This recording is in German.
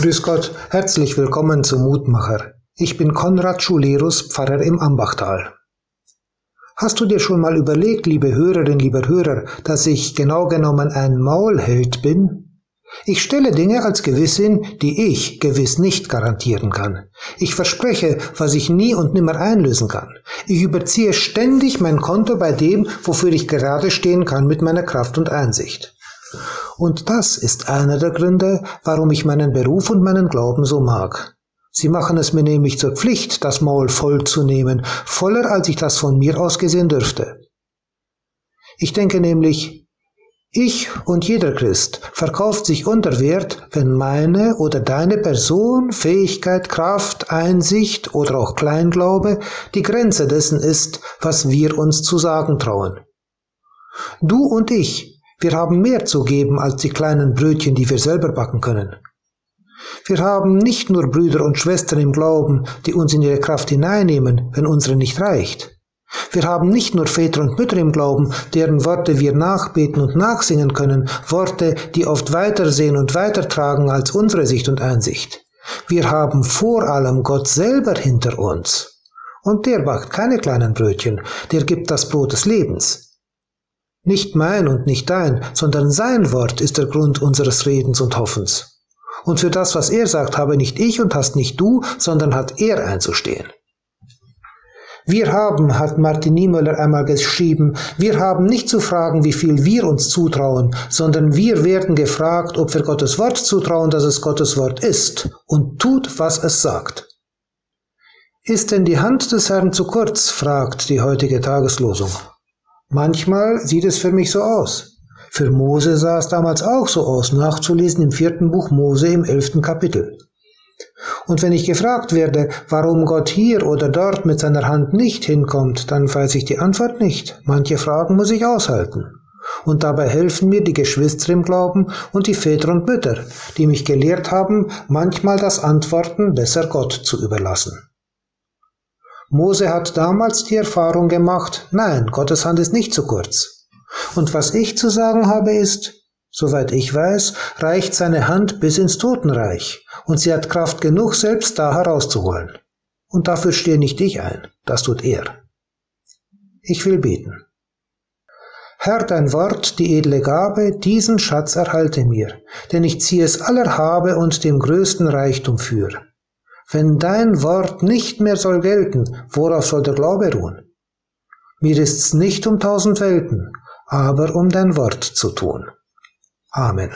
Grüß Gott, herzlich willkommen zum Mutmacher. Ich bin Konrad Schulerus, Pfarrer im Ambachtal. Hast du dir schon mal überlegt, liebe Hörerin, lieber Hörer, dass ich genau genommen ein Maulheld bin? Ich stelle Dinge als gewiss hin, die ich gewiss nicht garantieren kann. Ich verspreche, was ich nie und nimmer einlösen kann. Ich überziehe ständig mein Konto bei dem, wofür ich gerade stehen kann mit meiner Kraft und Einsicht. Und das ist einer der Gründe, warum ich meinen Beruf und meinen Glauben so mag. Sie machen es mir nämlich zur Pflicht, das Maul voll zu nehmen, voller als ich das von mir aus gesehen dürfte. Ich denke nämlich, ich und jeder Christ verkauft sich unter Wert, wenn meine oder deine Person, Fähigkeit, Kraft, Einsicht oder auch Kleinglaube die Grenze dessen ist, was wir uns zu sagen trauen. Du und ich wir haben mehr zu geben als die kleinen Brötchen, die wir selber backen können. Wir haben nicht nur Brüder und Schwestern im Glauben, die uns in ihre Kraft hineinnehmen, wenn unsere nicht reicht. Wir haben nicht nur Väter und Mütter im Glauben, deren Worte wir nachbeten und nachsingen können, Worte, die oft weitersehen und weitertragen als unsere Sicht und Einsicht. Wir haben vor allem Gott selber hinter uns. Und der backt keine kleinen Brötchen, der gibt das Brot des Lebens. Nicht mein und nicht dein, sondern sein Wort ist der Grund unseres Redens und Hoffens. Und für das, was er sagt, habe nicht ich und hast nicht du, sondern hat er einzustehen. Wir haben, hat Martin Niemöller einmal geschrieben, wir haben nicht zu fragen, wie viel wir uns zutrauen, sondern wir werden gefragt, ob wir Gottes Wort zutrauen, dass es Gottes Wort ist und tut, was es sagt. Ist denn die Hand des Herrn zu kurz? fragt die heutige Tageslosung. Manchmal sieht es für mich so aus. Für Mose sah es damals auch so aus, nachzulesen im vierten Buch Mose im elften Kapitel. Und wenn ich gefragt werde, warum Gott hier oder dort mit seiner Hand nicht hinkommt, dann weiß ich die Antwort nicht. Manche Fragen muss ich aushalten. Und dabei helfen mir die Geschwister im Glauben und die Väter und Mütter, die mich gelehrt haben, manchmal das Antworten besser Gott zu überlassen. Mose hat damals die Erfahrung gemacht, nein, Gottes Hand ist nicht zu kurz. Und was ich zu sagen habe ist, soweit ich weiß, reicht seine Hand bis ins Totenreich, und sie hat Kraft genug, selbst da herauszuholen. Und dafür stehe nicht ich ein, das tut er. Ich will beten. Herr, dein Wort, die edle Gabe, diesen Schatz erhalte mir, denn ich ziehe es aller Habe und dem größten Reichtum für. Wenn dein Wort nicht mehr soll gelten, worauf soll der Glaube ruhen? Mir ist's nicht um tausend Welten, aber um dein Wort zu tun. Amen.